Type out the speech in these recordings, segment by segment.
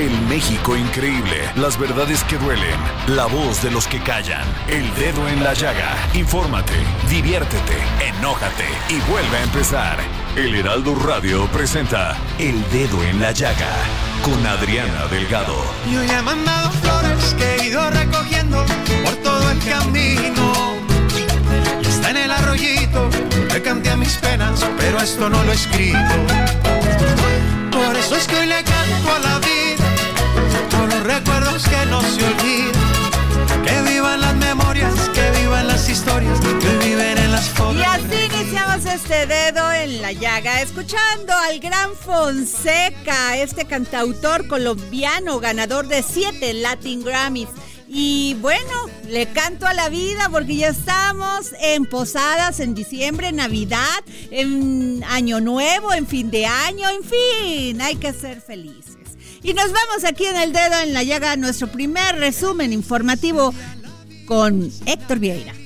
El México increíble, las verdades que duelen, la voz de los que callan, el dedo en la llaga. Infórmate, diviértete, enójate y vuelve a empezar. El Heraldo Radio presenta El Dedo en la Llaga con Adriana Delgado. Yo ya he mandado flores que he ido recogiendo por todo el camino. Y está en el arroyito, le canté a mis penas, pero esto no lo he escrito. Por eso es que hoy le canto a la vida, recuerdos que no se olvidan. Que vivan las memorias, que vivan las historias, que viven en las fotos. Y así iniciamos este dedo en la llaga, escuchando al gran Fonseca, este cantautor colombiano, ganador de siete Latin Grammys. Y bueno, le canto a la vida porque ya estamos en posadas en diciembre, Navidad, en Año Nuevo, en fin de año, en fin, hay que ser felices. Y nos vamos aquí en el dedo en la llaga, nuestro primer resumen informativo con Héctor Vieira.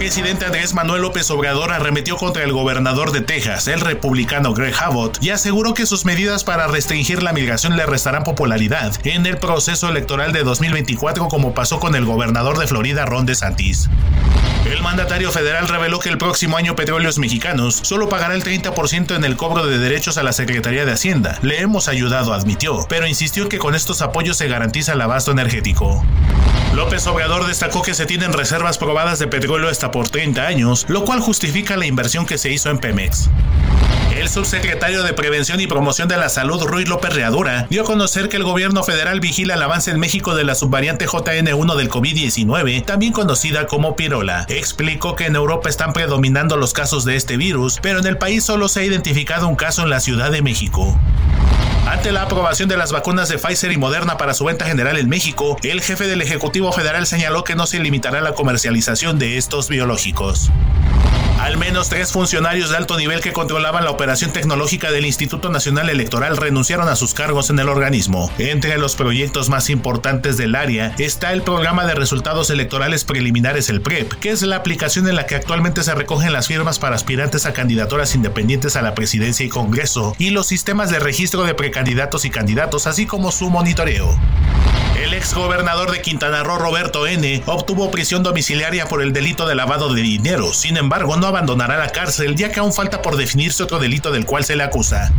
Presidente Andrés Manuel López Obrador arremetió contra el gobernador de Texas, el republicano Greg Abbott, y aseguró que sus medidas para restringir la migración le restarán popularidad en el proceso electoral de 2024 como pasó con el gobernador de Florida Ron DeSantis. El mandatario federal reveló que el próximo año Petróleos Mexicanos solo pagará el 30% en el cobro de derechos a la Secretaría de Hacienda. Le hemos ayudado, admitió, pero insistió que con estos apoyos se garantiza el abasto energético. López Obrador destacó que se tienen reservas probadas de petróleo por 30 años, lo cual justifica la inversión que se hizo en Pemex. El subsecretario de Prevención y Promoción de la Salud, Ruiz López Readura, dio a conocer que el gobierno federal vigila el avance en México de la subvariante JN1 del COVID-19, también conocida como pirola. Explicó que en Europa están predominando los casos de este virus, pero en el país solo se ha identificado un caso en la Ciudad de México. Ante la aprobación de las vacunas de Pfizer y Moderna para su venta general en México, el jefe del Ejecutivo Federal señaló que no se limitará la comercialización de estos biológicos. Al menos tres funcionarios de alto nivel que controlaban la operación tecnológica del Instituto Nacional Electoral renunciaron a sus cargos en el organismo. Entre los proyectos más importantes del área está el Programa de Resultados Electorales Preliminares, el PREP, que es la aplicación en la que actualmente se recogen las firmas para aspirantes a candidaturas independientes a la presidencia y Congreso, y los sistemas de registro de precandidatos y candidatos, así como su monitoreo. El ex gobernador de Quintana Roo, Roberto N., obtuvo prisión domiciliaria por el delito de lavado de dinero. Sin embargo, no abandonará la cárcel, ya que aún falta por definirse otro delito del cual se le acusa.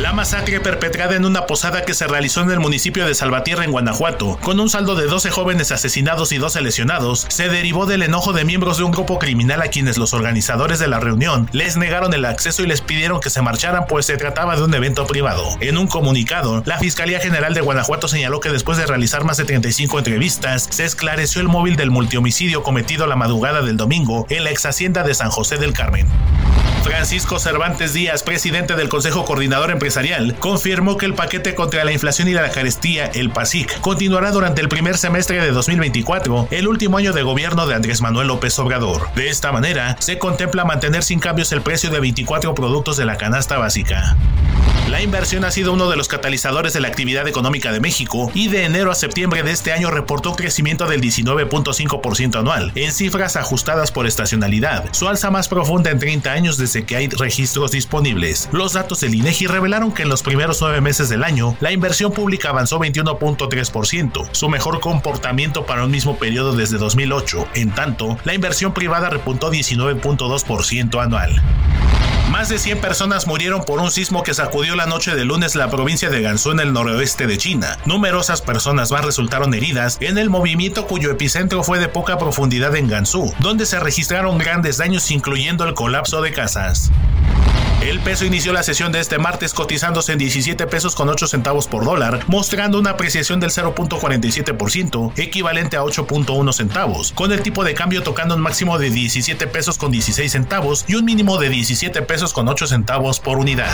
La masacre perpetrada en una posada que se realizó en el municipio de Salvatierra, en Guanajuato, con un saldo de 12 jóvenes asesinados y 12 lesionados, se derivó del enojo de miembros de un grupo criminal a quienes los organizadores de la reunión les negaron el acceso y les pidieron que se marcharan pues se trataba de un evento privado. En un comunicado, la Fiscalía General de Guanajuato señaló que después de realizar más de 35 entrevistas, se esclareció el móvil del multihomicidio cometido la madrugada del domingo en la ex hacienda de San José del Carmen. Francisco Cervantes Díaz, presidente del Consejo Coordinador Empresarial, confirmó que el paquete contra la inflación y la carestía, el PASIC, continuará durante el primer semestre de 2024, el último año de gobierno de Andrés Manuel López Obrador. De esta manera, se contempla mantener sin cambios el precio de 24 productos de la canasta básica. La inversión ha sido uno de los catalizadores de la actividad económica de México y de enero a septiembre de este año reportó crecimiento del 19.5% anual, en cifras ajustadas por estacionalidad, su alza más profunda en 30 años desde que hay registros disponibles. Los datos del INEGI revelaron que en los primeros nueve meses del año, la inversión pública avanzó 21.3%, su mejor comportamiento para un mismo periodo desde 2008. En tanto, la inversión privada repuntó 19.2% anual. Más de 100 personas murieron por un sismo que sacudió la noche de lunes la provincia de Gansu en el noroeste de China. Numerosas personas más resultaron heridas en el movimiento cuyo epicentro fue de poca profundidad en Gansu, donde se registraron grandes daños incluyendo el colapso de casas. El peso inició la sesión de este martes cotizándose en 17 pesos con 8 centavos por dólar, mostrando una apreciación del 0.47%, equivalente a 8.1 centavos, con el tipo de cambio tocando un máximo de 17 pesos con 16 centavos y un mínimo de 17 pesos con 8 centavos por unidad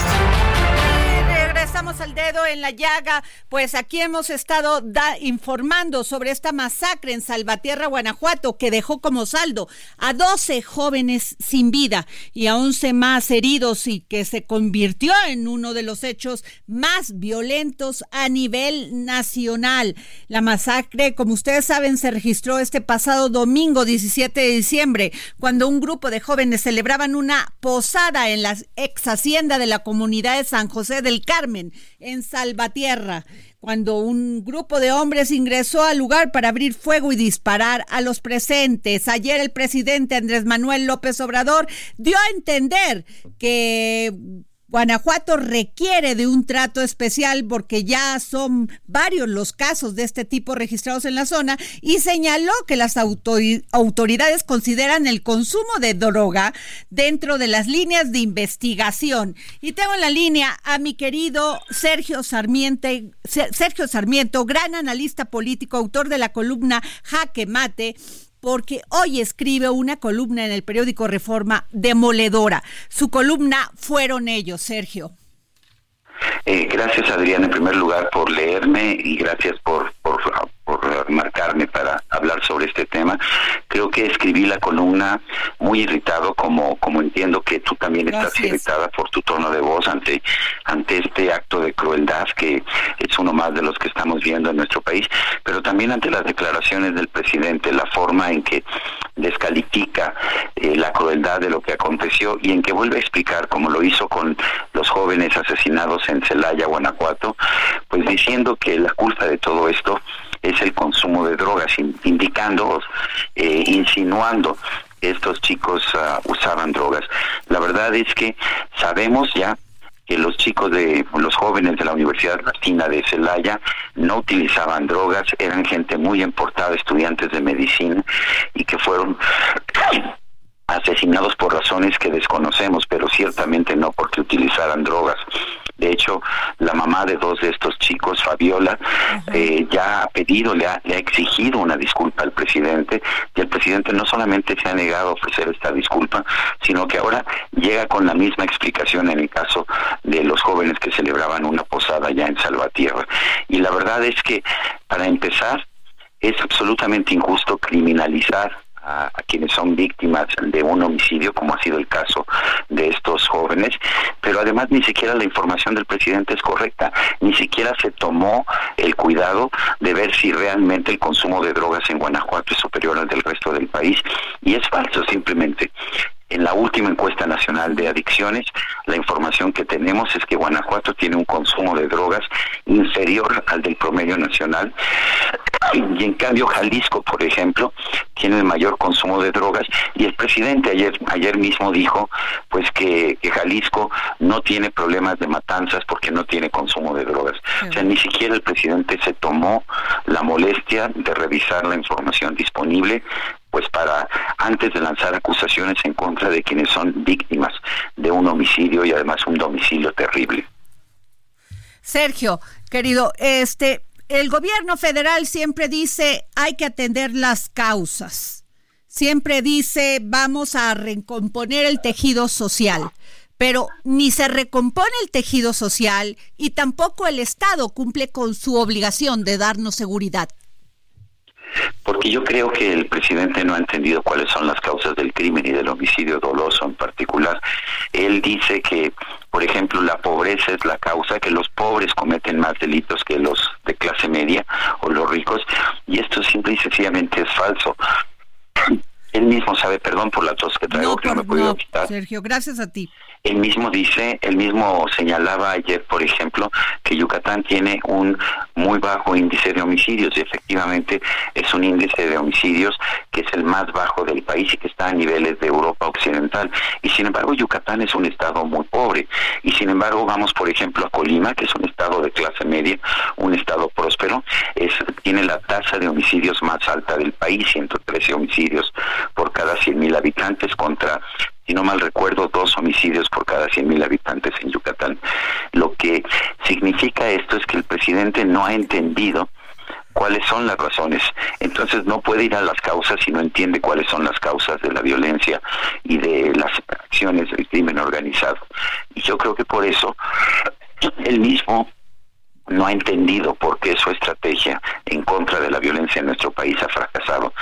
regresamos al dedo en la llaga, pues aquí hemos estado informando sobre esta masacre en Salvatierra, Guanajuato, que dejó como saldo a 12 jóvenes sin vida y a 11 más heridos y que se convirtió en uno de los hechos más violentos a nivel nacional. La masacre, como ustedes saben, se registró este pasado domingo 17 de diciembre, cuando un grupo de jóvenes celebraban una posada en la ex hacienda de la comunidad de San José del Carmen en Salvatierra, cuando un grupo de hombres ingresó al lugar para abrir fuego y disparar a los presentes. Ayer el presidente Andrés Manuel López Obrador dio a entender que Guanajuato requiere de un trato especial porque ya son varios los casos de este tipo registrados en la zona y señaló que las autoridades consideran el consumo de droga dentro de las líneas de investigación. Y tengo en la línea a mi querido Sergio Sarmiento, Sergio Sarmiento, gran analista político, autor de la columna Jaque Mate porque hoy escribe una columna en el periódico Reforma demoledora. Su columna fueron ellos, Sergio. Eh, gracias, Adrián, en primer lugar, por leerme y gracias por, por, por marcarme para hablar sobre este tema. Creo que escribí la columna muy irritado, como, como entiendo que tú también estás irritada por tu tono de voz ante, ante este acto de crueldad que es uno más de los que estamos viendo en nuestro país, pero también ante las declaraciones del presidente, la forma en que descalifica eh, la crueldad de lo que aconteció y en que vuelve a explicar, como lo hizo con los jóvenes asesinados en Celaya, Guanajuato, pues diciendo que la culpa de todo esto es el consumo de drogas, indicando, eh, insinuando que estos chicos ah, usaban drogas. La verdad es que sabemos ya que los chicos de los jóvenes de la Universidad Latina de Celaya no utilizaban drogas, eran gente muy importada, estudiantes de medicina y que fueron asesinados por razones que desconocemos, pero ciertamente no porque utilizaran drogas. De hecho, la mamá de dos de estos chicos, Fabiola, eh, ya ha pedido, le ha, le ha exigido una disculpa al presidente y el presidente no solamente se ha negado a ofrecer esta disculpa, sino que ahora llega con la misma explicación en el caso de los jóvenes que celebraban una posada ya en Salvatierra. Y la verdad es que, para empezar, es absolutamente injusto criminalizar a, quienes son víctimas de un homicidio, como ha sido el caso de estos jóvenes, pero además ni siquiera la información del presidente es correcta, ni siquiera se tomó el cuidado de ver si realmente el consumo de drogas en Guanajuato es superior al del resto del país, y es falso simplemente. En la última encuesta nacional de adicciones, la información que tenemos es que Guanajuato tiene un consumo de drogas inferior al del promedio nacional y en cambio Jalisco, por ejemplo, tiene el mayor consumo de drogas y el presidente ayer ayer mismo dijo pues que, Jalisco no tiene problemas de matanzas porque no tiene consumo de drogas. O sea, ni siquiera el presidente se tomó la molestia de revisar la información disponible pues para antes de lanzar acusaciones en contra de quienes son víctimas de un homicidio y además un domicilio terrible. Sergio, querido, este el gobierno federal siempre dice hay que atender las causas. Siempre dice vamos a recomponer el tejido social. Pero ni se recompone el tejido social y tampoco el Estado cumple con su obligación de darnos seguridad porque yo creo que el presidente no ha entendido cuáles son las causas del crimen y del homicidio doloso en particular. Él dice que, por ejemplo, la pobreza es la causa, que los pobres cometen más delitos que los de clase media o los ricos, y esto simple y sencillamente es falso Él mismo sabe, perdón por la tos que traigo, que no me he podido quitar. Sergio, gracias a ti. Él mismo dice, él mismo señalaba ayer, por ejemplo, que Yucatán tiene un muy bajo índice de homicidios y efectivamente es un índice de homicidios que es el más bajo del país y que está a niveles de Europa Occidental. Y sin embargo, Yucatán es un estado muy pobre. Y sin embargo, vamos, por ejemplo, a Colima, que es un estado de clase media, un estado próspero, es, tiene la tasa de homicidios más alta del país, 113 homicidios por cada 100.000 habitantes contra si no mal recuerdo, dos homicidios por cada 100.000 habitantes en Yucatán. Lo que significa esto es que el presidente no ha entendido cuáles son las razones. Entonces no puede ir a las causas si no entiende cuáles son las causas de la violencia y de las acciones del crimen organizado. Y yo creo que por eso él mismo no ha entendido por qué su estrategia en contra de la violencia en nuestro país ha fracasado.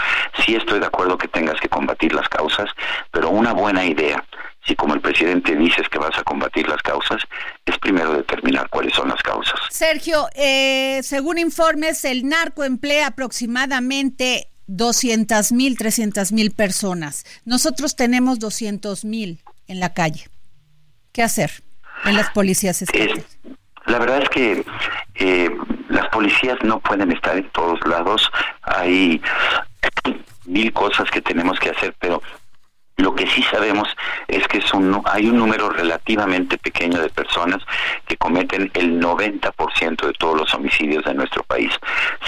Sí estoy de acuerdo que tengas que combatir las causas, pero una buena idea, si como el presidente dices que vas a combatir las causas, es primero determinar cuáles son las causas. Sergio, eh, según informes, el narco emplea aproximadamente 200 mil, 300 mil personas. Nosotros tenemos 200 mil en la calle. ¿Qué hacer en las policías estatales? La verdad es que eh, las policías no pueden estar en todos lados. Hay mil cosas que tenemos que hacer, pero lo que sí sabemos es que es un, hay un número relativamente pequeño de personas que cometen el 90% de todos los homicidios de nuestro país.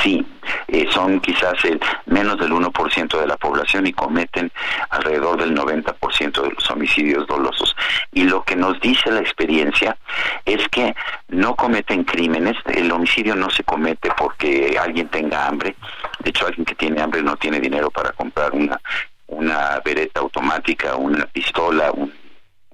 Sí, eh, son quizás el menos del 1% de la población y cometen alrededor del 90% de los homicidios dolosos. Y lo que nos dice la experiencia es que no cometen crímenes, el homicidio no se comete porque alguien tenga hambre, de hecho alguien que tiene hambre no tiene dinero para comprar una una vereta automática, una pistola,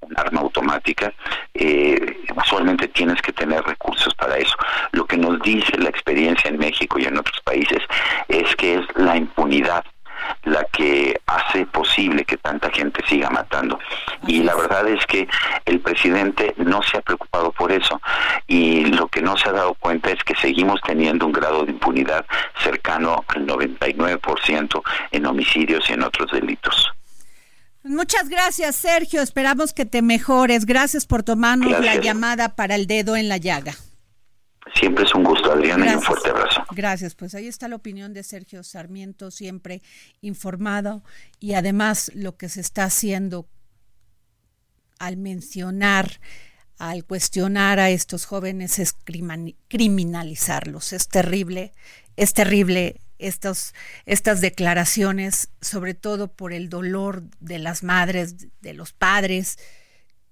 un, arma automática, eh, usualmente tienes que tener recursos para eso. Lo que nos dice la experiencia en México y en otros países es que es la impunidad la que hace posible que tanta gente siga matando. Y la verdad es que el presidente no se ha preocupado por eso y lo que no se ha dado cuenta es que seguimos teniendo un grado de impunidad cercano al 99% en homicidios y en otros delitos. Muchas gracias, Sergio. Esperamos que te mejores. Gracias por tomarnos la llamada para el dedo en la llaga. Siempre es un gusto, Adriana, y un fuerte abrazo. Gracias, pues ahí está la opinión de Sergio Sarmiento, siempre informado, y además lo que se está haciendo al mencionar, al cuestionar a estos jóvenes es criminalizarlos. Es terrible, es terrible estas declaraciones, sobre todo por el dolor de las madres, de los padres,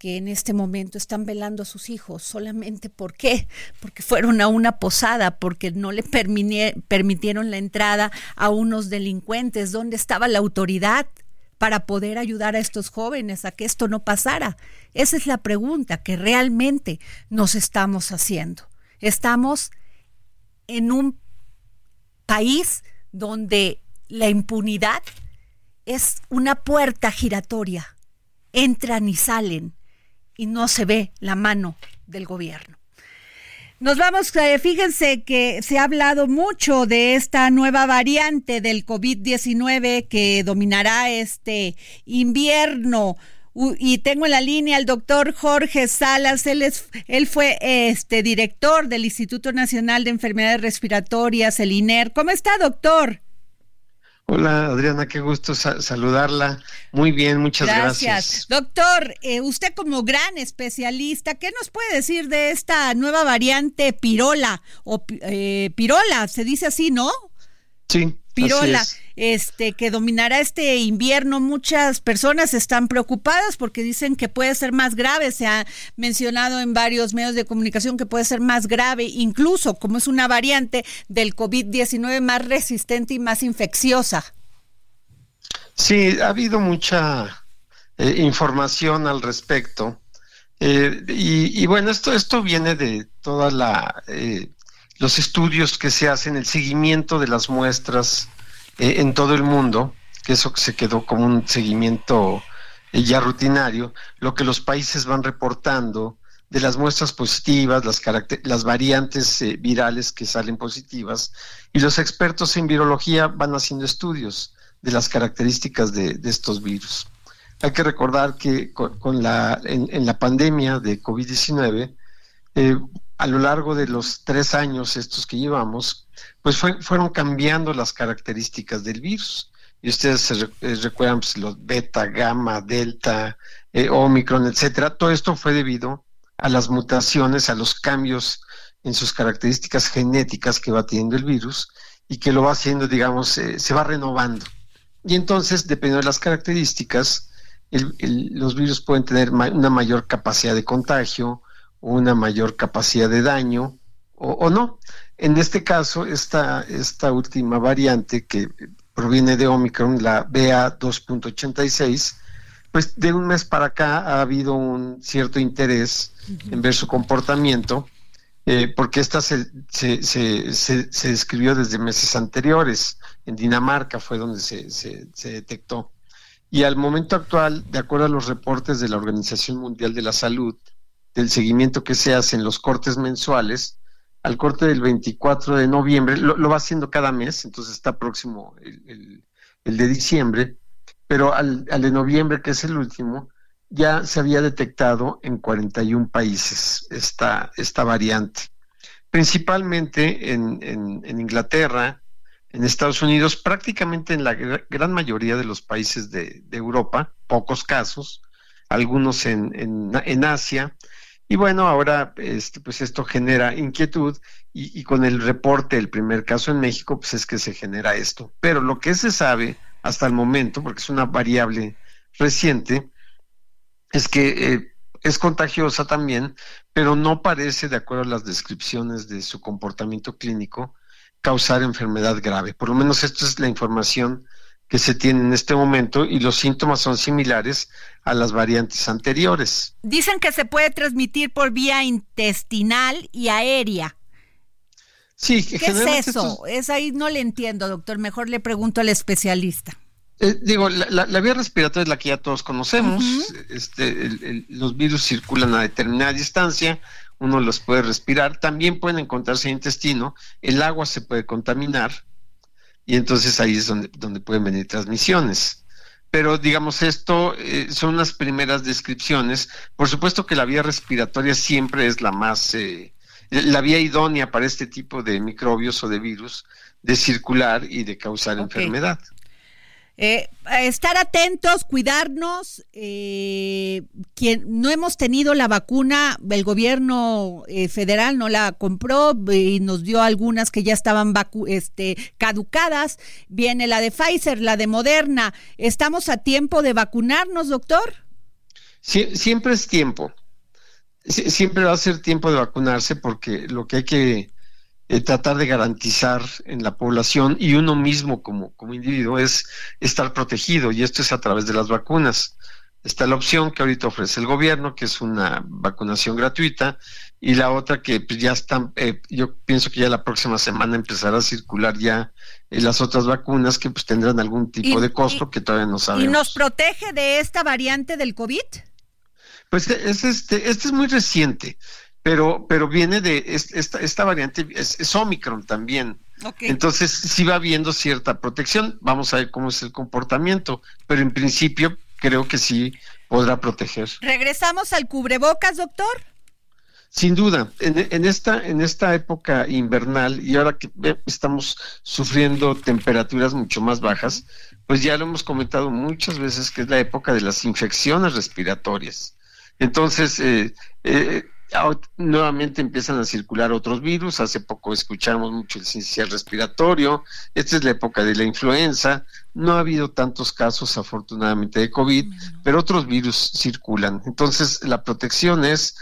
que en este momento están velando a sus hijos solamente ¿por qué? Porque fueron a una posada, porque no le permitieron la entrada a unos delincuentes. ¿Dónde estaba la autoridad para poder ayudar a estos jóvenes a que esto no pasara? Esa es la pregunta que realmente nos estamos haciendo. Estamos en un país donde la impunidad es una puerta giratoria. Entran y salen y no se ve la mano del gobierno. Nos vamos, eh, fíjense que se ha hablado mucho de esta nueva variante del COVID-19 que dominará este invierno. Y tengo en la línea al doctor Jorge Salas, él, es, él fue este director del Instituto Nacional de Enfermedades Respiratorias, el INER. ¿Cómo está, doctor? Hola Adriana, qué gusto saludarla. Muy bien, muchas gracias. Doctor, eh, usted como gran especialista, ¿qué nos puede decir de esta nueva variante pirola o eh, pirola? Se dice así, ¿no? Sí. Pirola, este que dominará este invierno. Muchas personas están preocupadas porque dicen que puede ser más grave. Se ha mencionado en varios medios de comunicación que puede ser más grave, incluso como es una variante del COVID-19 más resistente y más infecciosa. Sí, ha habido mucha eh, información al respecto. Eh, y, bueno, esto, esto viene de toda la eh, los estudios que se hacen, el seguimiento de las muestras eh, en todo el mundo, que eso se quedó como un seguimiento eh, ya rutinario, lo que los países van reportando de las muestras positivas, las, variantes eh, virales que salen positivas, y los expertos en virología van haciendo estudios de las características de, estos virus. Hay que recordar que con, la, en, la pandemia de COVID-19, eh, a lo largo de los tres años estos que llevamos, pues fueron cambiando las características del virus. Y ustedes se eh, recuerdan pues, los beta, gamma, delta, eh, omicron, etcétera. Todo esto fue debido a las mutaciones, a los cambios en sus características genéticas que va teniendo el virus y que lo va haciendo, digamos, eh, se va renovando. Y entonces, dependiendo de las características, los virus pueden tener una mayor capacidad de contagio, una mayor capacidad de daño o, no. En este caso, esta, esta última variante que proviene de Omicron, la BA2.86, pues de un mes para acá ha habido un cierto interés en ver su comportamiento, eh, porque esta se, se, se, se, describió desde meses anteriores. En Dinamarca fue donde se, se detectó. Y al momento actual, de acuerdo a los reportes de la Organización Mundial de la Salud, del seguimiento que se hace en los cortes mensuales, al corte del 24 de noviembre, lo, va haciendo cada mes, entonces está próximo el, de diciembre, pero al, de noviembre, que es el último, ya se había detectado en 41 países esta, esta variante, principalmente en, en, Inglaterra, en Estados Unidos, prácticamente en la gran mayoría de los países de, de Europa, pocos casos, algunos en, en, Asia, y bueno, ahora este, pues esto genera inquietud y, con el reporte del primer caso en México, pues es que se genera esto. Pero lo que se sabe hasta el momento, porque es una variable reciente, es que eh, es contagiosa también, pero no parece, de acuerdo a las descripciones de su comportamiento clínico, causar enfermedad grave. Por lo menos esto es la información que se tiene en este momento y los síntomas son similares a las variantes anteriores. Dicen que se puede transmitir por vía intestinal y aérea. Sí, ¿qué es eso? Es ahí no le entiendo, doctor. Mejor le pregunto al especialista. Eh, digo, la, vía respiratoria es la que ya todos conocemos. este, los virus circulan a determinada distancia, uno los puede respirar. También pueden encontrarse en el intestino. El agua se puede contaminar y entonces ahí es donde, donde pueden venir transmisiones. Pero digamos, esto eh, son las primeras descripciones. Por supuesto que la vía respiratoria siempre es la más, eh, la vía idónea para este tipo de microbios o de virus de circular y de causar enfermedad. Eh, estar atentos, cuidarnos. Eh, quien no hemos tenido la vacuna, el gobierno eh, federal no la compró y nos dio algunas que ya estaban este, caducadas. Viene la de Pfizer, la de Moderna. ¿Estamos a tiempo de vacunarnos, doctor? siempre es tiempo. siempre va a ser tiempo de vacunarse porque lo que hay que eh, tratar de garantizar en la población y uno mismo como, como individuo es estar protegido y esto es a través de las vacunas. Está la opción que ahorita ofrece el gobierno, que es una vacunación gratuita, y la otra que pues, ya están, eh, yo pienso que ya la próxima semana empezará a circular ya eh, las otras vacunas que pues tendrán algún tipo de costo que todavía no sabemos. ¿Y nos protege de esta variante del COVID? Pues es este, este es muy reciente pero, pero viene de esta, esta variante, es, Omicron también. Entonces sí va habiendo cierta protección, vamos a ver cómo es el comportamiento, pero en principio creo que sí podrá proteger. ¿Regresamos al cubrebocas, doctor? Sin duda, en, esta, en esta época invernal y ahora que estamos sufriendo temperaturas mucho más bajas, pues ya lo hemos comentado muchas veces que es la época de las infecciones respiratorias. Entonces, eh, eh, nuevamente empiezan a circular otros virus. Hace poco escuchamos mucho el sincicial respiratorio. Esta es la época de la influenza. No ha habido tantos casos, afortunadamente, de COVID, pero otros virus circulan. Entonces, la protección es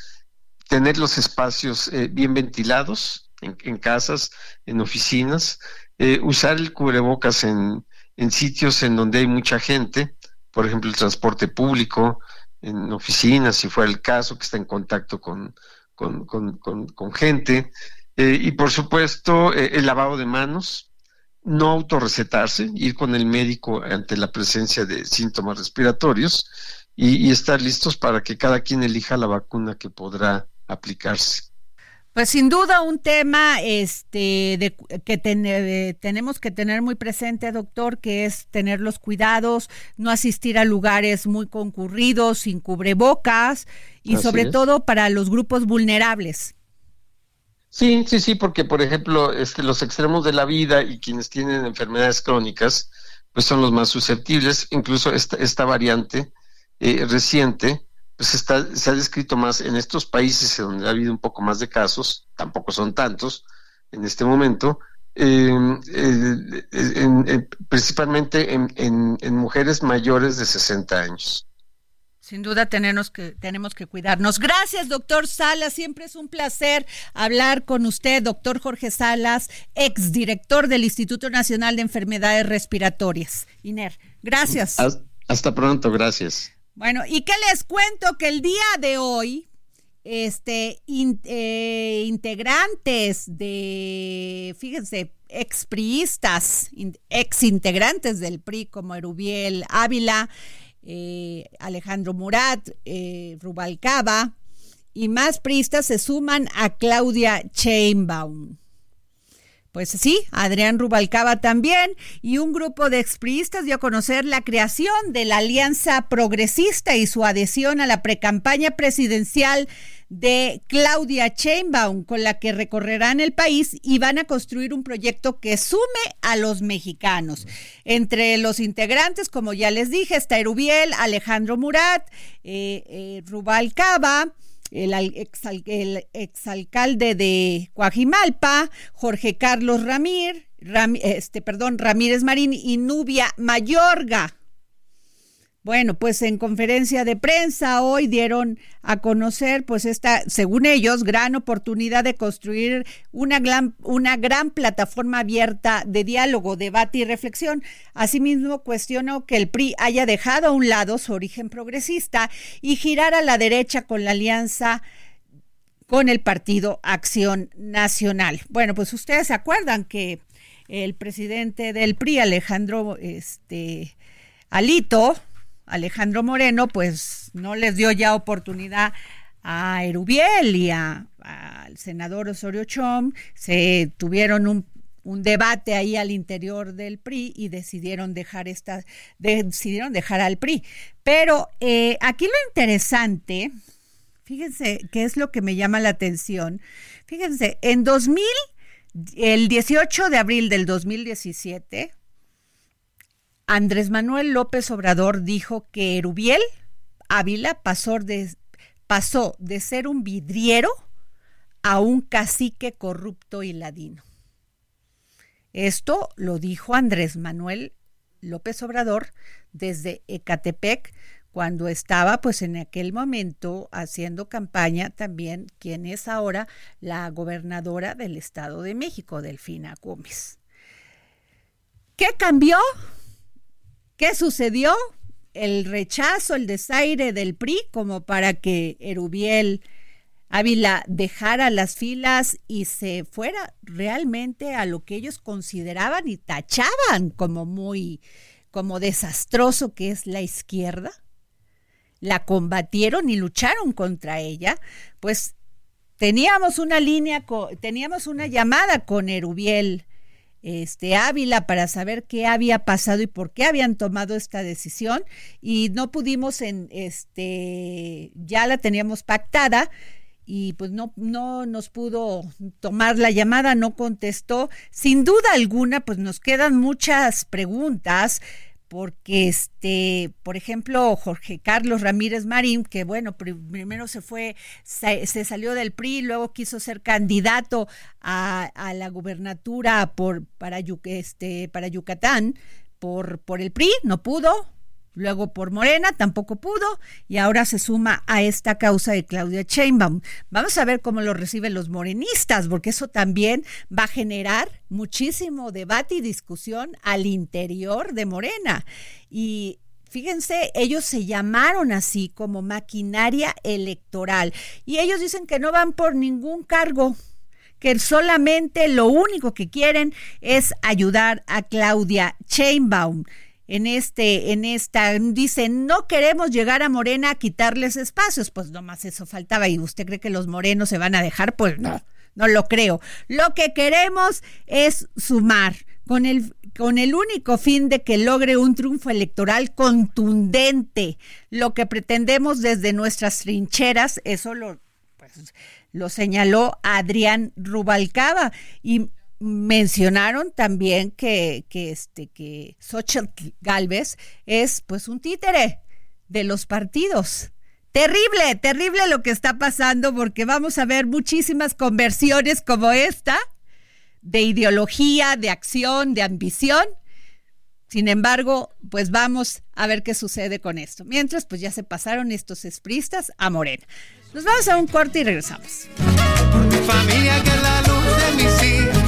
tener los espacios eh, bien ventilados en, casas, en oficinas, eh, usar el cubrebocas en, en sitios en donde hay mucha gente, por ejemplo, el transporte público, en oficinas, si fuera el caso, que está en contacto con, con, gente. Eh, y por supuesto, eh, el lavado de manos, no autorrecetarse, ir con el médico ante la presencia de síntomas respiratorios y estar listos para que cada quien elija la vacuna que podrá aplicarse. Pues sin duda un tema este, de, que tenemos que tener muy presente, doctor, que es tener los cuidados, no asistir a lugares muy concurridos, sin cubrebocas y sobre todo para los grupos vulnerables. Sí, sí, sí, porque por ejemplo, este, los extremos de la vida y quienes tienen enfermedades crónicas, pues son los más susceptibles. Incluso esta, esta variante eh, reciente, pues está, se ha descrito más en estos países donde ha habido un poco más de casos, tampoco son tantos en este momento, em, principalmente en, en, mujeres mayores de 60 años. Sin duda tenemos que, tenemos que cuidarnos. Gracias, doctor Salas. Siempre es un placer hablar con usted, doctor Jorge Salas, exdirector del Instituto Nacional de Enfermedades Respiratorias. INER. Gracias. Hasta pronto, gracias. Bueno, y qué les cuento que el día de hoy, este, eh, integrantes de, fíjense, expriistas, ex integrantes del PRI como Erubiel Ávila, eh, Alejandro Murat, eh, Rubalcaba y más priistas se suman a Claudia Chainbaum. Pues sí, Adrián Rubalcaba también y un grupo de expriistas dio a conocer la creación de la Alianza Progresista y su adhesión a la precampaña presidencial de Claudia Chainbaum, con la que recorrerán el país y van a construir un proyecto que sume a los mexicanos. Entre los integrantes, como ya les dije, está Erubiel, Alejandro Murat, eh, eh, Rubalcaba, el, exalcalde de Coajimalpa, Jorge Carlos Ramírez, este, perdón, Ramírez Marín y Nubia Mayorga. Bueno, pues en conferencia de prensa hoy dieron a conocer, pues esta, según ellos, gran oportunidad de construir una gran, una gran plataforma abierta de diálogo, debate y reflexión. Asimismo, cuestionó que el PRI haya dejado a un lado su origen progresista y girar a la derecha con la alianza con el partido Acción Nacional. Bueno, pues ustedes se acuerdan que el presidente del PRI, Alejandro este, Alito, Alejandro Moreno, pues no les dio ya oportunidad a Erubiel y al senador Osorio Chom, se tuvieron un, debate ahí al interior del PRI y decidieron dejar esta, decidieron dejar al PRI. Pero eh, aquí lo interesante, fíjense qué es lo que me llama la atención. Fíjense, en 2000, el 18 de abril del 2017, Andrés Manuel López Obrador dijo que Erubiel Ávila pasó de, ser un vidriero a un cacique corrupto y ladino. Esto lo dijo Andrés Manuel López Obrador desde Ecatepec, cuando estaba pues en aquel momento haciendo campaña también quien es ahora la gobernadora del Estado de México, Delfina Gómez. ¿Qué cambió? ¿Qué sucedió? El rechazo, el desaire del PRI como para que Erubiel Ávila dejara las filas y se fuera realmente a lo que ellos consideraban y tachaban como muy, como desastroso que es la izquierda. La combatieron y lucharon contra ella, pues teníamos una línea, teníamos una llamada con Erubiel este Ávila para saber qué había pasado y por qué habían tomado esta decisión y no pudimos en este ya la teníamos pactada y pues no no nos pudo tomar la llamada, no contestó. Sin duda alguna, pues nos quedan muchas preguntas porque este, por ejemplo, Jorge Carlos Ramírez Marín, que bueno, primero se fue, se, salió del PRI, luego quiso ser candidato a, la gubernatura por, para, este, para Yucatán por, por el PRI, no pudo, luego por Morena, tampoco pudo, y ahora se suma a esta causa de Claudia Sheinbaum. Vamos a ver cómo lo reciben los morenistas, porque eso también va a generar muchísimo debate y discusión al interior de Morena. Y Fíjense, ellos se llamaron así como maquinaria electoral y ellos dicen que no van por ningún cargo, que solamente lo único que quieren es ayudar a Claudia Sheinbaum en este, en esta, dicen, no queremos llegar a Morena a quitarles espacios, pues nomás eso faltaba. ¿Y usted cree que los morenos se van a dejar? Pues no, no lo creo. Lo que queremos es sumar con el, con el único fin de que logre un triunfo electoral contundente. Lo que pretendemos desde nuestras trincheras, eso lo, pues, lo señaló Adrián Rubalcaba y mencionaron también que, que, este, que Xochitl Galvez es pues un títere de los partidos. Terrible, terrible lo que está pasando porque vamos a ver muchísimas conversiones como esta de ideología, de acción, de ambición. Sin embargo, pues vamos a ver qué sucede con esto. Mientras, pues ya se pasaron estos espristas a Morena. Nos vamos a un corte y regresamos. familia que la luz de mis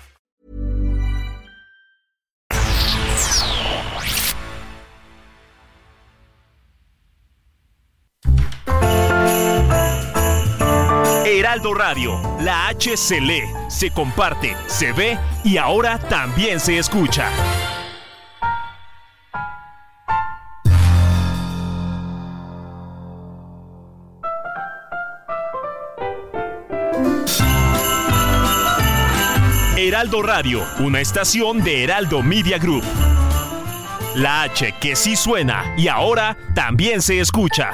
Radio, la H se lee, se comparte, se ve y ahora también se escucha. Heraldo Radio, una estación de Heraldo Media Group. La H que sí suena y ahora también se escucha.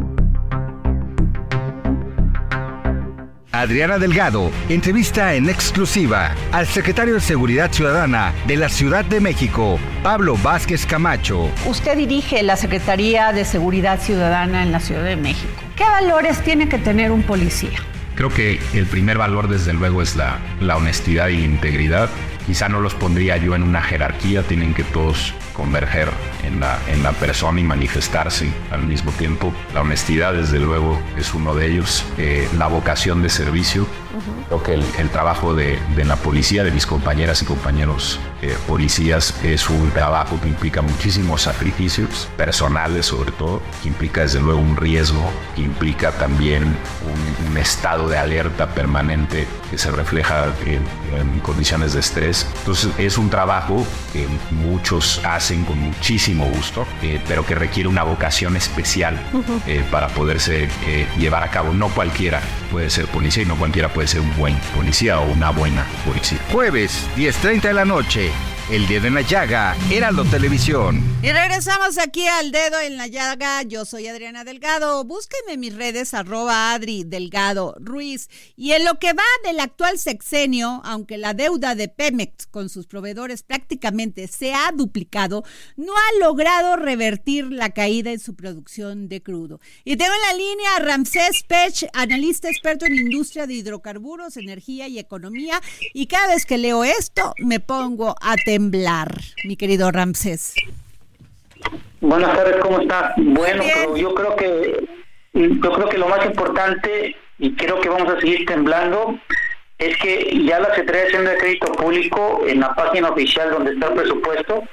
Adriana Delgado entrevista en exclusiva al secretario de Seguridad Ciudadana de la Ciudad de México, Pablo Vázquez Camacho. Usted dirige la Secretaría de Seguridad Ciudadana en la Ciudad de México. ¿Qué valores tiene que tener un policía? Creo que el primer valor desde luego es la, la honestidad y integridad. Quizá no los pondría yo en una jerarquía, tienen que todos converger en la, en la persona y manifestarse al mismo tiempo. La honestidad, desde luego, es uno de ellos. Eh, la vocación de servicio. Creo que el, trabajo de, de, la policía, de mis compañeras y compañeros eh, policías, es un trabajo que implica muchísimos sacrificios personales, sobre todo, que implica desde luego un riesgo, que implica también un, un estado de alerta permanente que se refleja en, en condiciones de estrés. Entonces, es un trabajo que muchos hacen con muchísimo gusto, eh, pero que requiere una vocación especial eh, para poderse eh, llevar a cabo. No cualquiera puede ser policía y no cualquiera puede ser un buen policía o una buena policía. Jueves, 10.30 de la noche. El dedo en la llaga, Heraldo Televisión. Y regresamos aquí al dedo en la llaga. Yo soy Adriana Delgado. Búsquenme en mis redes arroba Adri Delgado Ruiz. Y en lo que va del actual sexenio, aunque la deuda de Pemex con sus proveedores prácticamente se ha duplicado, no ha logrado revertir la caída en su producción de crudo. Y tengo en la línea a Ramsés Pech, analista experto en industria de hidrocarburos, energía y economía. Y cada vez que leo esto, me pongo a temblar, mi querido Ramsés. Buenas tardes, ¿cómo está? Bueno, yo creo que yo creo que lo más importante y creo que vamos a seguir temblando es que ya la Secretaría de Hacienda de Crédito Público en la página oficial donde está el presupuesto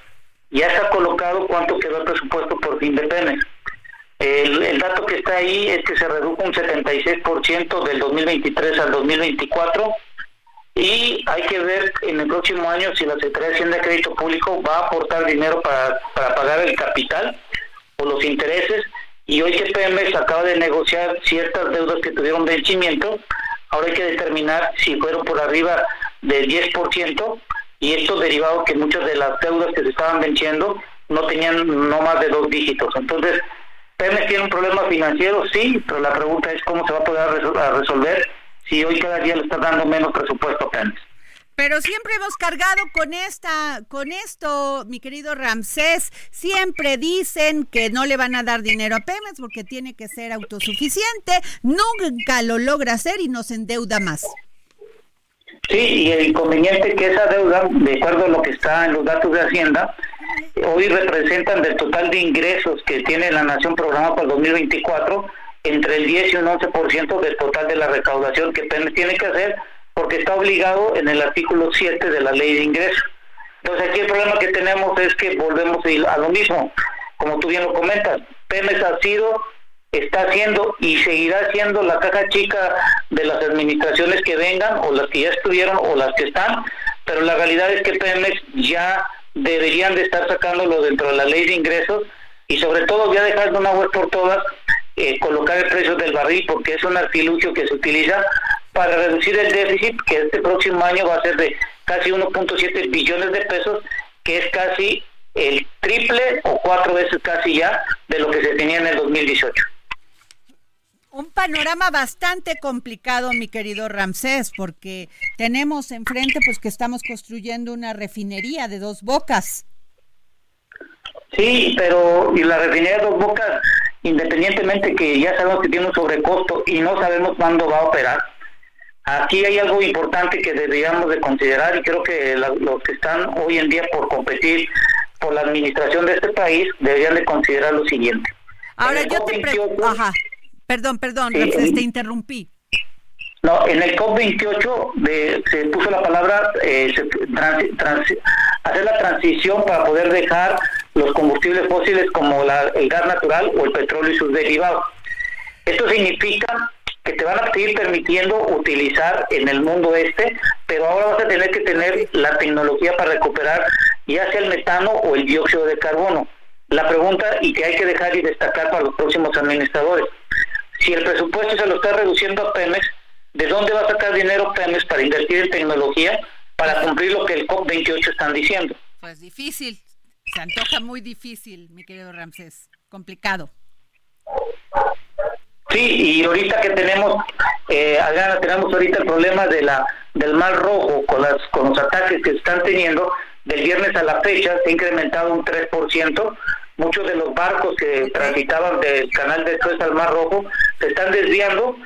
ya está colocado cuánto quedó el presupuesto por fin de Pemex. El, el dato que está ahí es que se redujo un 76% del 2023 al 2024 y hay que ver en el próximo año si la Secretaría de Hacienda de Crédito Público va a aportar dinero para, para pagar el capital o los intereses y hoy que Pemex acaba de negociar ciertas deudas que tuvieron vencimiento, ahora hay que determinar si fueron por arriba del 10% y esto derivado que muchas de las deudas que se estaban venciendo no tenían no más de dos dígitos. Entonces, Pemex tiene un problema financiero, sí, pero la pregunta es cómo se va a poder resolver si hoy cada día le está dando menos presupuesto a Pemex. Pero siempre hemos cargado con esta, con esto, mi querido Ramsés. Siempre dicen que no le van a dar dinero a Pemex porque tiene que ser autosuficiente. Nunca lo logra hacer y nos endeuda más. Sí, y el inconveniente que esa deuda, de acuerdo a lo que está en los datos de Hacienda, hoy representan del total de ingresos que tiene la nación programada para el 2024 entre el 10 y un 11% del total de la recaudación que tiene que hacer porque está obligado en el artículo 7 de la ley de ingreso. Entonces aquí el problema que tenemos es que volvemos a lo mismo, como tú bien lo comentas, Pemex ha sido, está haciendo y seguirá siendo la caja chica de las administraciones que vengan o las que ya estuvieron o las que están, pero la realidad es que Pemex ya deberían de estar sacándolo dentro de la ley de ingresos y sobre todo ya dejar de una vez por todas eh, colocar el precio del barril porque es un artilugio que se utiliza para reducir el déficit que este próximo año va a ser de casi 1.7 billones de pesos, que es casi el triple o cuatro veces casi ya de lo que se tenía en el 2018. Un panorama bastante complicado, mi querido Ramsés, porque tenemos enfrente pues que estamos construyendo una refinería de dos bocas. Sí, pero y la refinería de dos bocas, independientemente que ya sabemos que tiene un sobrecosto y no sabemos cuándo va a operar, Aquí hay algo importante que deberíamos de considerar y creo que los que están hoy en día por competir por la administración de este país deberían de considerar lo siguiente. Ahora yo te pregunto, ajá, perdón, perdón, te interrumpí. No, en el COP28 se puso la palabra eh, hacer la transición para poder dejar los combustibles fósiles como el gas natural o el petróleo y sus derivados. Esto significa que te van a seguir permitiendo utilizar en el mundo este, pero ahora vas a tener que tener la tecnología para recuperar ya sea el metano o el dióxido de carbono. La pregunta y que hay que dejar y destacar para los próximos administradores, si el presupuesto se lo está reduciendo a Pemex, ¿de dónde va a sacar dinero Pemex para invertir en tecnología para cumplir lo que el COP28 están diciendo? Pues difícil, se antoja muy difícil, mi querido Ramsés, complicado. Sí, y ahorita que tenemos, eh, tenemos ahorita el problema de la del Mar Rojo con, las, con los ataques que están teniendo, del viernes a la fecha se ha incrementado un 3%, muchos de los barcos que transitaban del canal de Suez al Mar Rojo se están desviando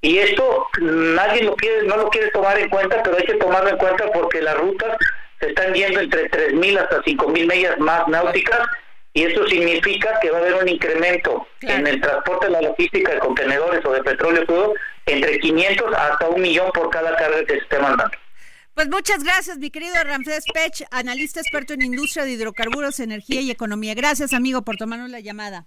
y esto nadie lo quiere, no lo quiere tomar en cuenta, pero hay que tomarlo en cuenta porque las rutas se están yendo entre 3.000 hasta 5.000 millas más náuticas y eso significa que va a haber un incremento en el transporte de la logística de contenedores o de petróleo crudo entre 500 hasta un millón por cada carga que se esté mandando. Pues muchas gracias, mi querido Ramsés Pech, analista experto en industria de hidrocarburos, energía y economía. Gracias, amigo, por tomarnos la llamada.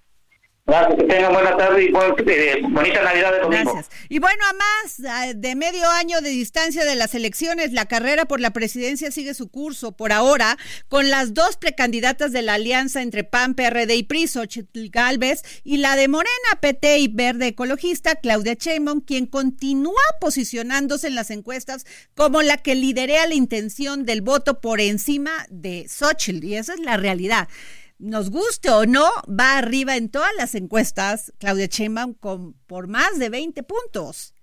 Gracias, que tengan buena tarde y eh, bonita Navidad de. Gracias. Y bueno, a más de medio año de distancia de las elecciones, la carrera por la presidencia sigue su curso por ahora con las dos precandidatas de la alianza entre PAN, PRD y PRI, Xochitl Galvez, y la de Morena, PT y Verde Ecologista, Claudia Sheinbaum, quien continúa posicionándose en las encuestas como la que liderea la intención del voto por encima de Xochitl, y esa es la realidad nos guste o no, va arriba en todas las encuestas, Claudia Sheinbaum, con, por más de 20 puntos.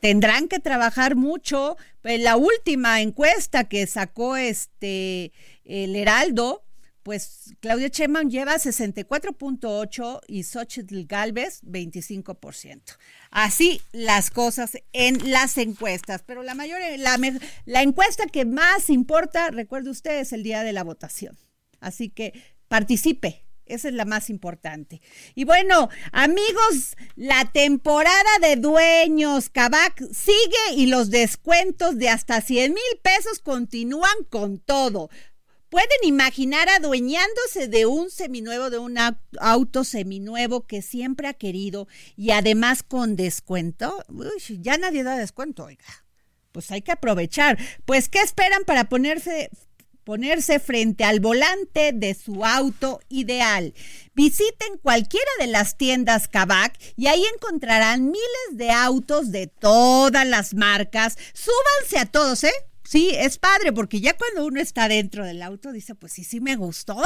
Tendrán que trabajar mucho. En la última encuesta que sacó este el Heraldo, pues Claudia Sheinbaum lleva 64.8 y Xochitl Galvez 25%. Así las cosas en las encuestas, pero la mayor la, la encuesta que más importa, recuerde usted, es el día de la votación. Así que participe. Esa es la más importante. Y bueno, amigos, la temporada de dueños Cabac sigue y los descuentos de hasta 100 mil pesos continúan con todo. ¿Pueden imaginar adueñándose de un seminuevo, de un auto seminuevo que siempre ha querido y además con descuento? ya nadie da descuento, oiga. Pues hay que aprovechar. Pues, ¿qué esperan para ponerse ponerse frente al volante de su auto ideal. Visiten cualquiera de las tiendas Kavak y ahí encontrarán miles de autos de todas las marcas. Súbanse a todos, ¿eh? Sí, es padre porque ya cuando uno está dentro del auto dice, pues sí, sí me gustó,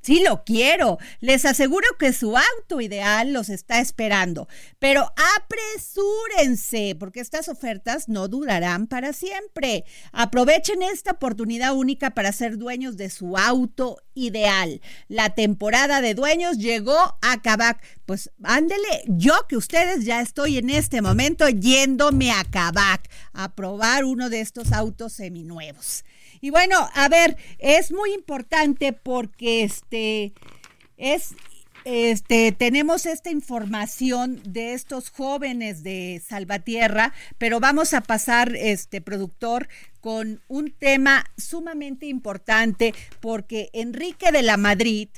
sí lo quiero. Les aseguro que su auto ideal los está esperando, pero apresúrense porque estas ofertas no durarán para siempre. Aprovechen esta oportunidad única para ser dueños de su auto ideal. La temporada de dueños llegó a Cabac. Pues ándele, yo que ustedes ya estoy en este momento yéndome a Cabac a probar uno de estos autos seminuevos. Y bueno, a ver, es muy importante porque este es este, tenemos esta información de estos jóvenes de Salvatierra, pero vamos a pasar, este productor, con un tema sumamente importante porque Enrique de la Madrid,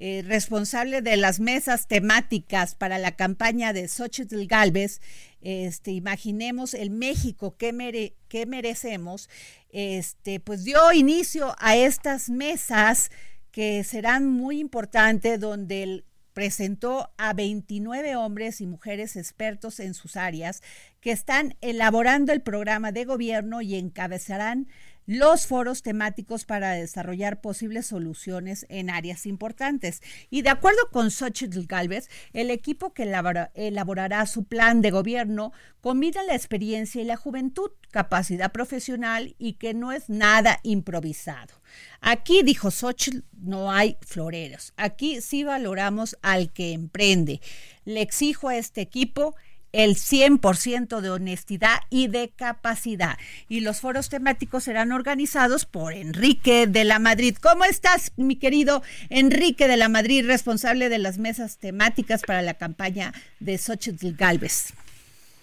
eh, responsable de las mesas temáticas para la campaña de Xochitl Galvez, este, imaginemos el México que, mere, que merecemos, este, pues dio inicio a estas mesas que serán muy importantes, donde el presentó a 29 hombres y mujeres expertos en sus áreas que están elaborando el programa de gobierno y encabezarán los foros temáticos para desarrollar posibles soluciones en áreas importantes. Y de acuerdo con Xochitl Galvez, el equipo que elaborará su plan de gobierno combina la experiencia y la juventud, capacidad profesional y que no es nada improvisado. Aquí, dijo Xochitl, no hay floreros. Aquí sí valoramos al que emprende. Le exijo a este equipo el 100% de honestidad y de capacidad. Y los foros temáticos serán organizados por Enrique de la Madrid. ¿Cómo estás, mi querido Enrique de la Madrid, responsable de las mesas temáticas para la campaña de Xochitl Galvez?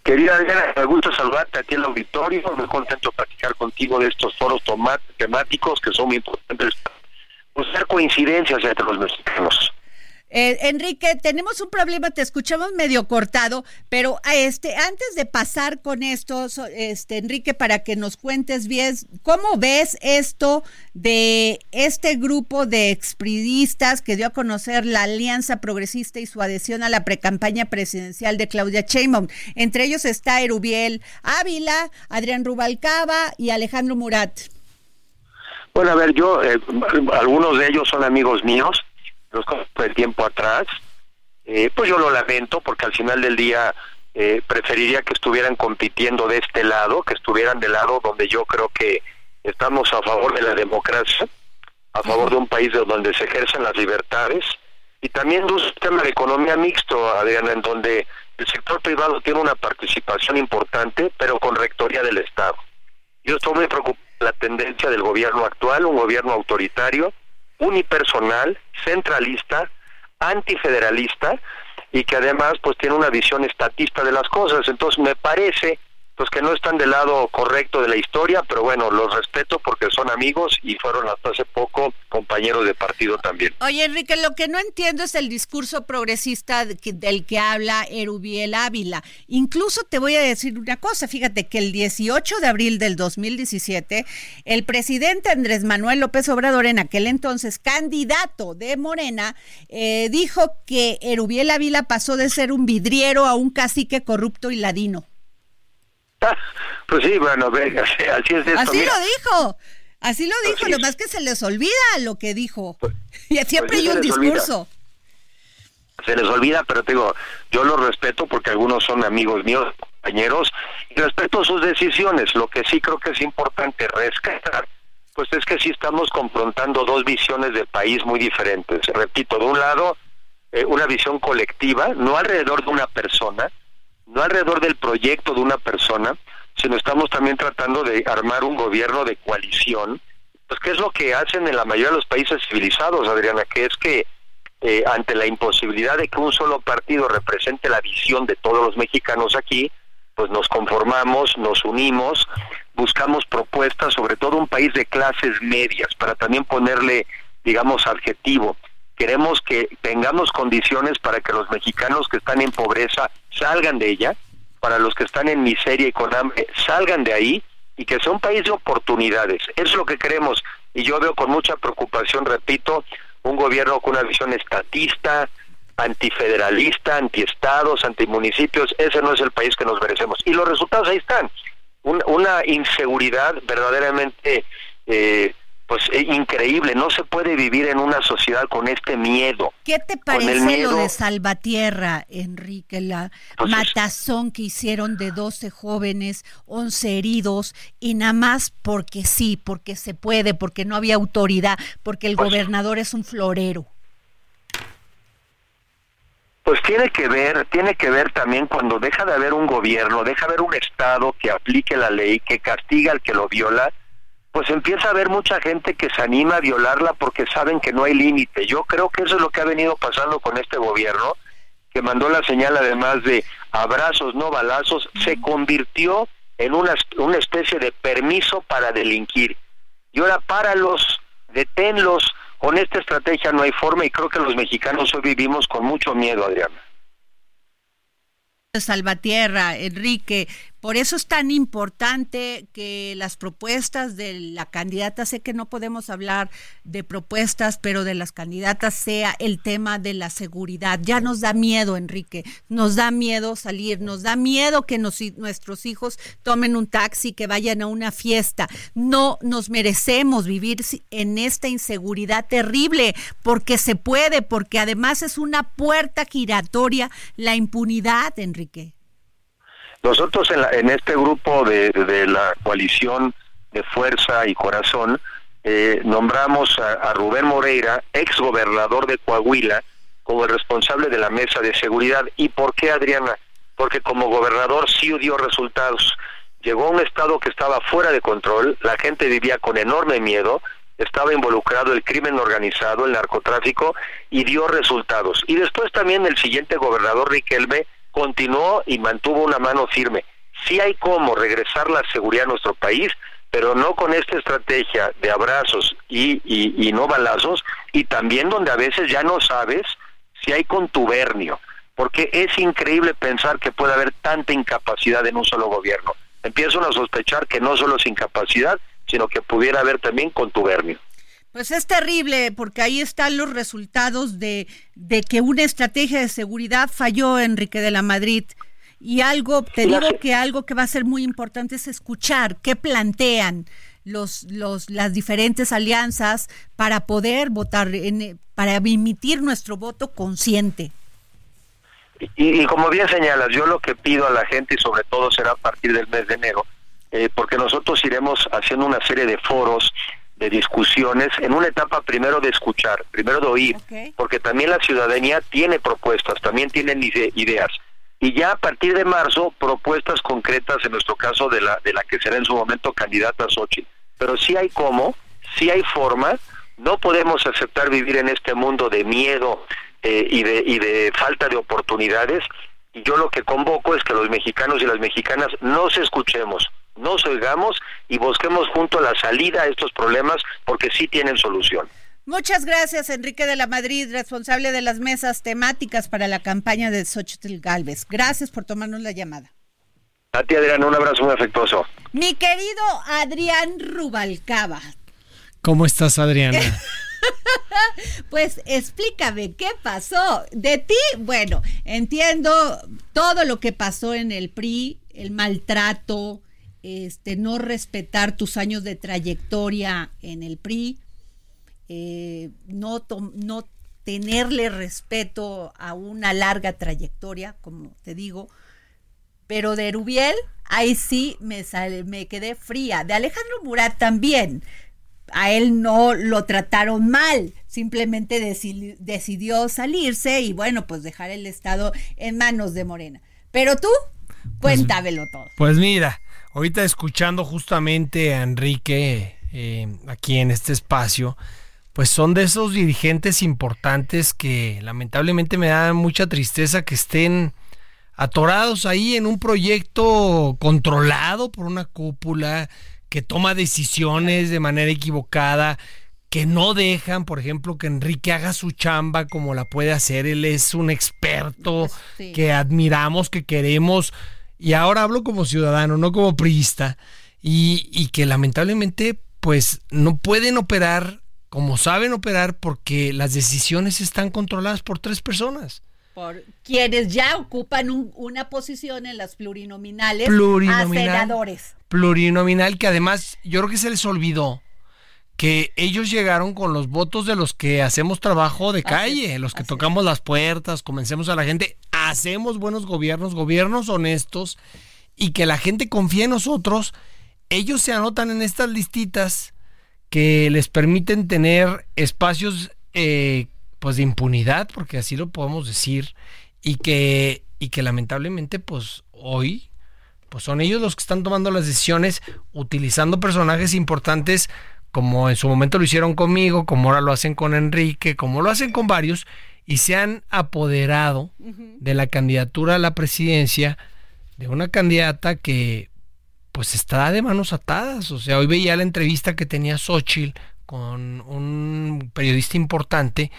Querida Adriana, me gusta saludarte aquí en el auditorio, muy contento de platicar contigo de estos foros temáticos que son muy importantes, buscar coincidencias entre los mexicanos. Eh, Enrique, tenemos un problema, te escuchamos medio cortado, pero este, antes de pasar con esto, este, Enrique, para que nos cuentes bien, ¿cómo ves esto de este grupo de expridistas que dio a conocer la Alianza Progresista y su adhesión a la precampaña presidencial de Claudia Sheinbaum? Entre ellos está Erubiel Ávila, Adrián Rubalcaba y Alejandro Murat. Bueno, a ver, yo, eh, algunos de ellos son amigos míos los de tiempo atrás, eh, pues yo lo lamento porque al final del día eh, preferiría que estuvieran compitiendo de este lado, que estuvieran del lado donde yo creo que estamos a favor de la democracia, a favor de un país donde se ejercen las libertades y también de un sistema de economía mixto, Adriana, en donde el sector privado tiene una participación importante, pero con rectoría del Estado. Yo estoy muy preocupado la tendencia del gobierno actual, un gobierno autoritario, unipersonal, centralista, antifederalista y que además pues tiene una visión estatista de las cosas. Entonces me parece pues que no están del lado correcto de la historia, pero bueno, los respeto porque son amigos y fueron hasta hace poco compañeros de partido también. Oye, Enrique, lo que no entiendo es el discurso progresista del que habla Erubiel Ávila. Incluso te voy a decir una cosa, fíjate que el 18 de abril del 2017, el presidente Andrés Manuel López Obrador, en aquel entonces candidato de Morena, eh, dijo que Erubiel Ávila pasó de ser un vidriero a un cacique corrupto y ladino. pues sí, bueno, venga, así es esto. Así lo dijo. Así lo dijo, lo más que se les olvida lo que dijo. Pues, y siempre pues hay un discurso. Se les olvida, pero te digo, yo los respeto porque algunos son amigos míos, compañeros, y respeto sus decisiones. Lo que sí creo que es importante rescatar, pues es que sí estamos confrontando dos visiones de país muy diferentes. Repito, de un lado, eh, una visión colectiva, no alrededor de una persona, no alrededor del proyecto de una persona, sino estamos también tratando de armar un gobierno de coalición, pues qué es lo que hacen en la mayoría de los países civilizados, Adriana, que es que eh, ante la imposibilidad de que un solo partido represente la visión de todos los mexicanos aquí, pues nos conformamos, nos unimos, buscamos propuestas, sobre todo un país de clases medias, para también ponerle, digamos, adjetivo queremos que tengamos condiciones para que los mexicanos que están en pobreza salgan de ella, para los que están en miseria y con hambre salgan de ahí y que sea un país de oportunidades. Es lo que queremos. y yo veo con mucha preocupación, repito, un gobierno con una visión estatista, antifederalista, antiestados, antimunicipios, ese no es el país que nos merecemos. Y los resultados ahí están. una inseguridad verdaderamente eh, pues eh, increíble, no se puede vivir en una sociedad con este miedo. ¿Qué te parece lo de Salvatierra, Enrique, la pues matazón que hicieron de 12 jóvenes, 11 heridos y nada más porque sí, porque se puede, porque no había autoridad, porque el pues gobernador es un florero? Pues tiene que ver, tiene que ver también cuando deja de haber un gobierno, deja de haber un estado que aplique la ley, que castiga al que lo viola, pues empieza a haber mucha gente que se anima a violarla porque saben que no hay límite. Yo creo que eso es lo que ha venido pasando con este gobierno, que mandó la señal además de abrazos, no balazos, se convirtió en una, una especie de permiso para delinquir. Y ahora páralos, deténlos, con esta estrategia no hay forma y creo que los mexicanos hoy vivimos con mucho miedo, Adriana. Salvatierra, Enrique, por eso es tan importante que las propuestas de la candidata, sé que no podemos hablar de propuestas, pero de las candidatas sea el tema de la seguridad. Ya nos da miedo, Enrique, nos da miedo salir, nos da miedo que nuestros hijos tomen un taxi, que vayan a una fiesta. No nos merecemos vivir en esta inseguridad terrible, porque se puede, porque además es una puerta giratoria la impunidad, Enrique. Nosotros en, este grupo de, la coalición de Fuerza y Corazón eh, nombramos a, Rubén Moreira, ex gobernador de Coahuila, como el responsable de la mesa de seguridad. ¿Y por qué, Adriana? Porque como gobernador sí dio resultados. Llegó a un estado que estaba fuera de control, la gente vivía con enorme miedo, estaba involucrado el crimen organizado, el narcotráfico, y dio resultados. Y después también el siguiente gobernador, Riquelme, continuó y mantuvo una mano firme. Sí hay cómo regresar la seguridad a nuestro país, pero no con esta estrategia de abrazos y, y, no balazos, y también donde a veces ya no sabes si hay contubernio, porque es increíble pensar que puede haber tanta incapacidad en un solo gobierno. Empiezo a sospechar que no solo es incapacidad, sino que pudiera haber también contubernio. Pues es terrible porque ahí están los resultados de, de que una estrategia de seguridad falló, Enrique de la Madrid. Y algo, te digo que algo que va a ser muy importante es escuchar qué plantean los, los, las diferentes alianzas para poder votar, en, para emitir nuestro voto consciente. Y, como bien señalas, yo lo que pido a la gente y sobre todo será a partir del mes de enero, eh, porque nosotros iremos haciendo una serie de foros de discusiones en una etapa primero de escuchar, primero de oír, porque también la ciudadanía tiene propuestas, también tienen ideas. Y ya a partir de marzo, propuestas concretas, en nuestro caso de la, de la que será en su momento candidata Xochitl. Pero sí hay cómo, sí hay forma, no podemos aceptar vivir en este mundo de miedo eh, y, de, y de falta de oportunidades. Y yo lo que convoco es que los mexicanos y las mexicanas nos escuchemos, nos oigamos y busquemos junto la salida a estos problemas porque sí tienen solución. Muchas gracias, Enrique de la Madrid, responsable de las mesas temáticas para la campaña de Xochitl Galvez. Gracias por tomarnos la llamada. A ti, Adrián, un abrazo muy afectuoso. Mi querido Adrián Rubalcaba. ¿Cómo estás, Adriana? pues explícame, ¿qué pasó? De ti, bueno, entiendo todo lo que pasó en el PRI, el maltrato, este, no respetar tus años de trayectoria en el PRI, eh, no, no tenerle respeto a una larga trayectoria, como te digo, pero de Rubiel, ahí sí me, me quedé fría. De Alejandro Murat también. A él no lo trataron mal, simplemente decidió salirse y bueno, pues dejar el Estado en manos de Morena. Pero tú, pues cuéntamelo todo. Pues mira, ahorita escuchando justamente a Enrique eh, aquí en este espacio, pues son de esos dirigentes importantes que lamentablemente me da mucha tristeza que estén atorados ahí en un proyecto controlado por una cúpula que toma decisiones de manera equivocada, que no dejan, por ejemplo, que Enrique haga su chamba como la puede hacer. Él es un experto que admiramos, que queremos y ahora hablo como ciudadano, no como priista, y, que lamentablemente pues no pueden operar como saben operar porque las decisiones están controladas por tres personas. Por quienes ya ocupan un- una posición en las plurinominales Plurinominal. a senadores. Plurinominal que además yo creo que se les olvidó que ellos llegaron con los votos de los que hacemos trabajo de calle, los que tocamos las puertas, convencemos a la gente, hacemos buenos gobiernos, gobiernos honestos y que la gente confíe en nosotros. Ellos se anotan en estas listitas que les permiten tener espacios eh, pues de impunidad, porque así lo podemos decir, y que, y que lamentablemente pues hoy pues son ellos los que están tomando las decisiones utilizando personajes importantes como en su momento lo hicieron conmigo, como ahora lo hacen con Enrique, como lo hacen con varios, y se han apoderado de la candidatura a la presidencia de una candidata que pues está de manos atadas. O sea, hoy veía la entrevista que tenía Xochitl con un periodista importante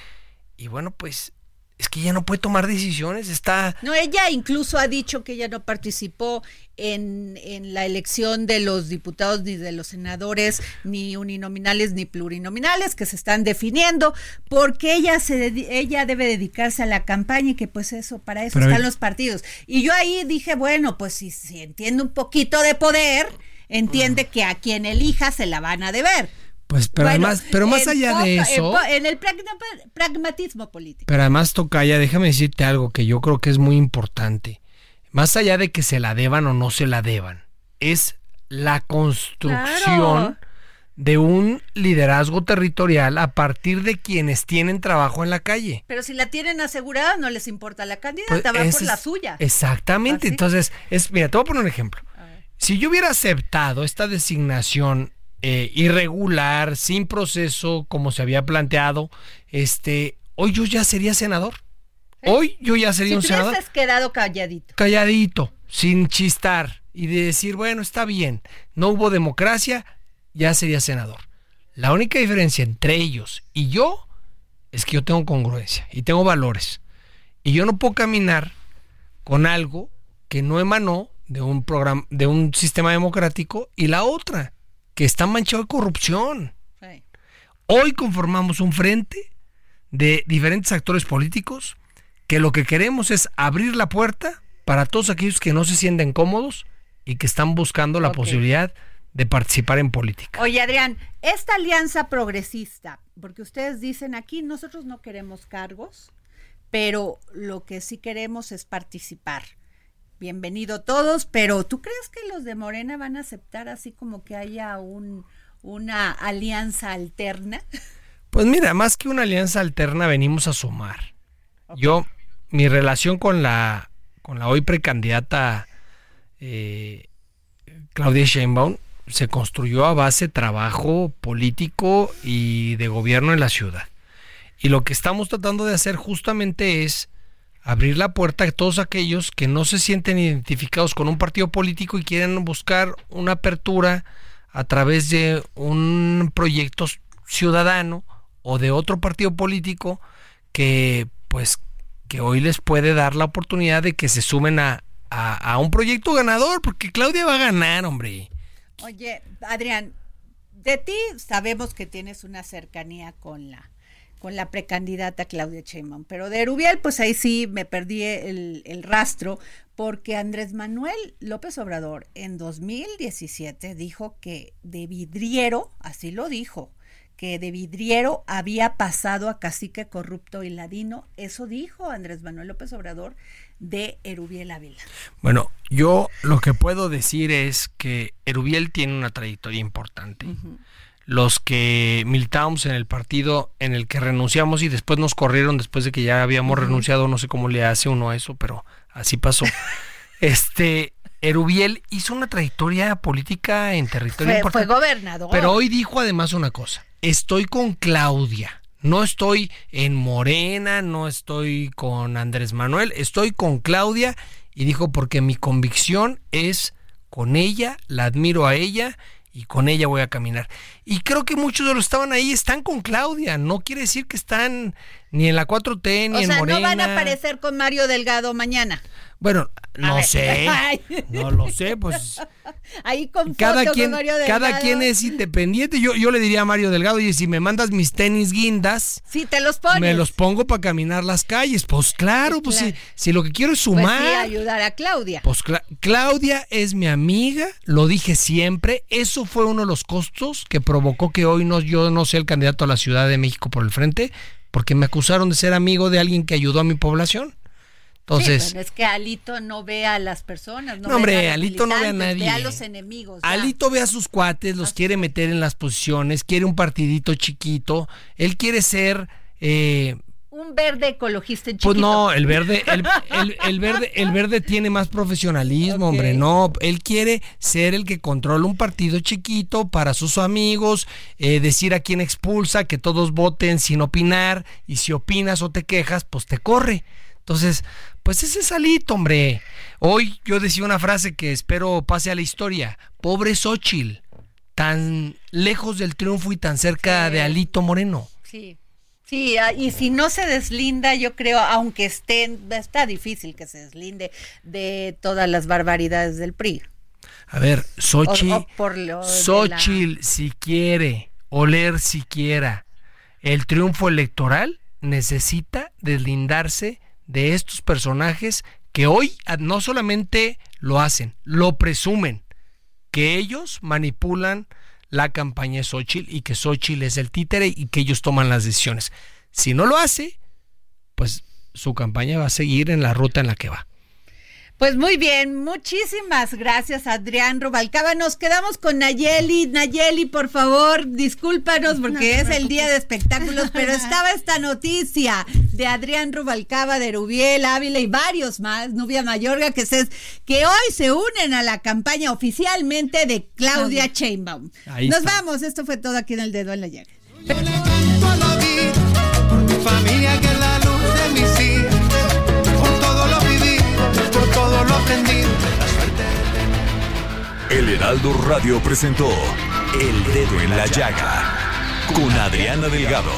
y bueno, pues es que ella no puede tomar decisiones, está... No, ella incluso ha dicho que ella no participó en, en la elección de los diputados ni de los senadores, ni uninominales ni plurinominales que se están definiendo, porque ella se dedi- ella debe dedicarse a la campaña y que pues eso, para eso Pero están los partidos. Y yo ahí dije, bueno, pues si, si entiende un poquito de poder, entiende que a quien elija se la van a deber. Pues, pero Bueno, además, pero más allá de eso... En, el pragma- pragmatismo político. Pero además, Tocaya, déjame decirte algo que yo creo que es muy importante. Más allá de que se la deban o no se la deban, es la construcción Claro. de un liderazgo territorial a partir de quienes tienen trabajo en la calle. Pero si la tienen asegurada, no les importa la Pues, candidata, va ese por la es- suya. Exactamente. ¿Ah? Entonces, es, mira, te voy a poner un ejemplo. Si yo hubiera aceptado esta designación eh, irregular, sin proceso, como se había planteado, este, hoy yo ya sería senador. Hoy yo ya sería Si un te senador hubieses quedado calladito. calladito, sin chistar y de decir, bueno, está bien, no hubo democracia, ya sería senador. La única diferencia entre ellos y yo es que yo tengo congruencia y tengo valores. Y yo no puedo caminar con algo que no emanó de un programa, de un sistema democrático y la otra, que está manchado de corrupción. Hoy conformamos un frente de diferentes actores políticos que lo que queremos es abrir la puerta para todos aquellos que no se sienten cómodos y que están buscando la posibilidad de participar en política. Oye, Adrián, esta alianza progresista, porque ustedes dicen aquí, nosotros no queremos cargos, pero lo que sí queremos es participar. Bienvenido todos, pero ¿tú crees que los de Morena van a aceptar así como que haya un, una alianza alterna? Pues mira, más que una alianza alterna, venimos a sumar. Yo, mi relación con la, con la hoy precandidata eh, Claudia Sheinbaum se construyó a base de trabajo político y de gobierno en la ciudad. Y lo que estamos tratando de hacer justamente es abrir la puerta a todos aquellos que no se sienten identificados con un partido político y quieren buscar una apertura a través de un proyecto ciudadano o de otro partido político que pues que hoy les puede dar la oportunidad de que se sumen a, a, a un proyecto ganador, porque Claudia va a ganar, hombre. Oye, Adrián, de ti sabemos que tienes una cercanía con la con la precandidata Claudia Sheinbaum, pero de Erubiel, pues ahí sí me perdí el, el rastro, porque Andrés Manuel López Obrador en 2017 dijo que de vidriero, así lo dijo, que de vidriero había pasado a cacique corrupto y ladino, eso dijo Andrés Manuel López Obrador de Erubiel Ávila. Bueno, yo lo que puedo decir es que Erubiel tiene una trayectoria importante. Los que militamos en el partido en el que renunciamos y después nos corrieron después de que ya habíamos renunciado, no sé cómo le hace uno a eso, pero así pasó. este, Erubiel hizo una trayectoria política en territorio Fue, importante. fue gobernador. Pero hoy dijo además una cosa, estoy con Claudia, no estoy en Morena, no estoy con Andrés Manuel, estoy con Claudia y dijo porque mi convicción es con ella, la admiro a ella y con ella voy a caminar. Y creo que muchos de los que estaban ahí están con Claudia, no quiere decir que están ni en la 4T, ni o en sea, Morena. no van a aparecer con Mario Delgado mañana. Bueno, no sé. Ay. No lo sé, pues Ahí con cada foto quien, con Mario Delgado. cada quien es independiente. Yo, yo le diría a Mario Delgado, oye, si me mandas mis tenis guindas, Sí, te los pones. me los pongo para caminar las calles. Pues claro, pues Claro. Si, si lo que quiero es Pues sumar. sí, ayudar a Claudia. Pues Cla- Claudia es mi amiga, lo dije siempre. Eso fue uno de los costos que provocó que hoy no, yo no sea el candidato a la Ciudad de México por el frente, porque me acusaron de ser amigo de alguien que ayudó a mi población. Entonces, Sí, pero es que Alito no ve a las personas. No, No, hombre, ve a Alito no ve a militantes, Ve a nadie. los enemigos. ya. Alito ve a sus cuates, los quiere meter en las posiciones, quiere un partidito chiquito, él quiere ser... eh, Un verde ecologista chiquito. Pues no, el verde, el, el- el verde, el verde tiene más profesionalismo, hombre. No, él quiere ser el que controla un partido chiquito para sus amigos, eh, decir a quién expulsa, que todos voten sin opinar, y si opinas o te quejas, pues te corre. Entonces, pues ese es Alito, hombre. Hoy yo decía una frase que espero pase a la historia. Pobre Xochitl, tan lejos del triunfo y tan cerca de Alito Moreno. Sí. Sí, ah, y si no se deslinda, yo creo, aunque esté, está difícil que se deslinde de todas las barbaridades del PRI. A ver, Xochitl, de Xochitl, si quiere oler siquiera el triunfo electoral, necesita deslindarse de estos personajes que hoy no solamente lo hacen, lo presumen, que ellos manipulan la campaña de Xochitl y que Xochitl es el títere y que ellos toman las decisiones. Si no lo hace, pues su campaña va a seguir en la ruta en la que va. Pues muy bien, muchísimas gracias Adrián Rubalcaba. Nos quedamos con Nayeli. Nayeli, por favor, discúlpanos porque es el día de espectáculos, pero estaba esta noticia de Adrián Rubalcaba, de Rubiel Ávila y varios más, Nubia Mayorga, que, se, que hoy se unen a la campaña oficialmente de Claudia Sheinbaum. Ahí Nos está. vamos, esto fue todo aquí en el dedo en la llaga. por mi familia que es la luz de mis El Heraldo Radio presentó El Dedo en la Llaga con Adriana Delgado.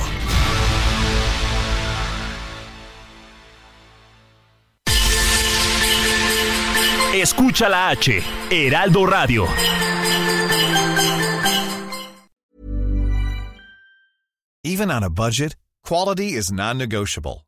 Escucha la H, Heraldo Radio. Even on a budget, quality is non-negotiable.